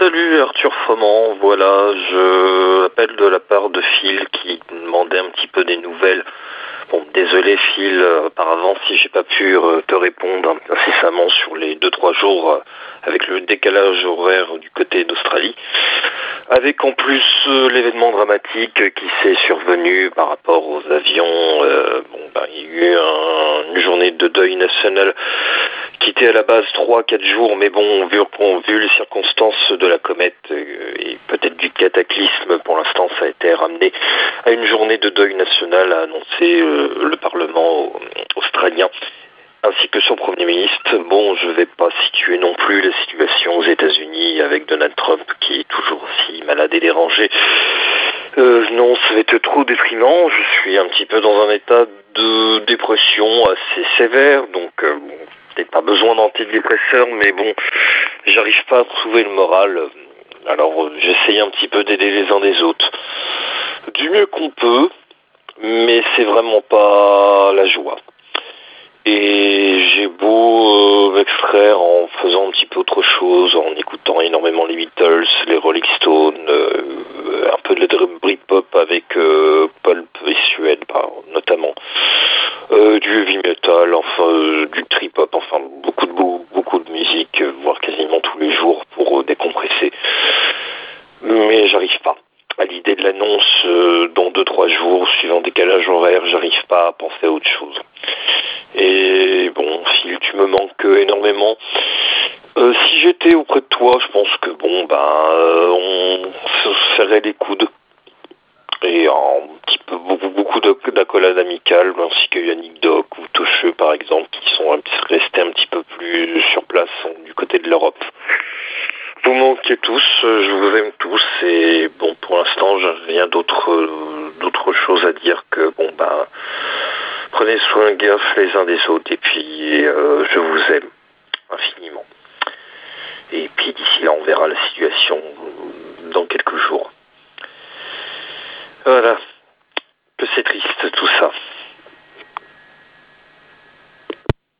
Salut Arthur Froment, voilà, je appelle de la part de Phil qui demandait un petit peu des nouvelles. Bon, désolé Phil, euh, par avance si j'ai pas pu euh, te répondre incessamment sur les 2-3 jours euh, avec le décalage horaire du côté d'Australie. Avec en plus l'événement dramatique qui s'est survenu par rapport aux avions. bon, ben, il y a eu une journée de deuil national qui était à la base 3-4 jours, mais bon, vu, les circonstances de la comète et peut-être du cataclysme, pour l'instant ça a été ramené à une journée de deuil national, a annoncé le Parlement australien ainsi que son Premier ministre. Bon, je ne vais pas situer non plus la situation aux États-Unis avec Donald Trump qui est toujours aussi malade et dérangé. Euh, non, ça va être trop déprimant. Je suis un petit peu dans un état de dépression assez sévère, donc euh, pas besoin d'antidépresseurs, mais bon, j'arrive pas à trouver le moral. Alors euh, j'essaye un petit peu d'aider les uns des autres. Du mieux qu'on peut, mais c'est vraiment pas la joie. Et j'ai beau euh, m'extraire en faisant un petit peu autre chose, en écoutant énormément les Beatles, les Rolling Stones, euh, un peu de la Britpop avec euh, Pulp et Suède notamment, du heavy metal, enfin du trip hop, enfin beaucoup de beaucoup de musique, voire quasiment tous les jours pour décompresser. Mais j'arrive pas à l'idée de l'annonce dans 2-3 jours, suivant décalage horaire, j'arrive pas à penser à autre chose. Et bon, si tu me manques énormément. Euh, si j'étais auprès de toi, je pense que bon, ben, euh, on se serrait les coudes. Et peu, beaucoup, beaucoup d'accolades amicales, ainsi que Yannick Doc ou Tocheux, par exemple, qui sont restés un petit peu plus sur place du côté de l'Europe. Vous manquez tous, je vous aime tous, et bon, pour l'instant, j'ai rien d'autre, d'autre chose à dire que bon, ben, Prenez soin gaffe les uns des autres et puis euh, je vous aime infiniment. Et puis d'ici là, on verra la situation triste tout ça.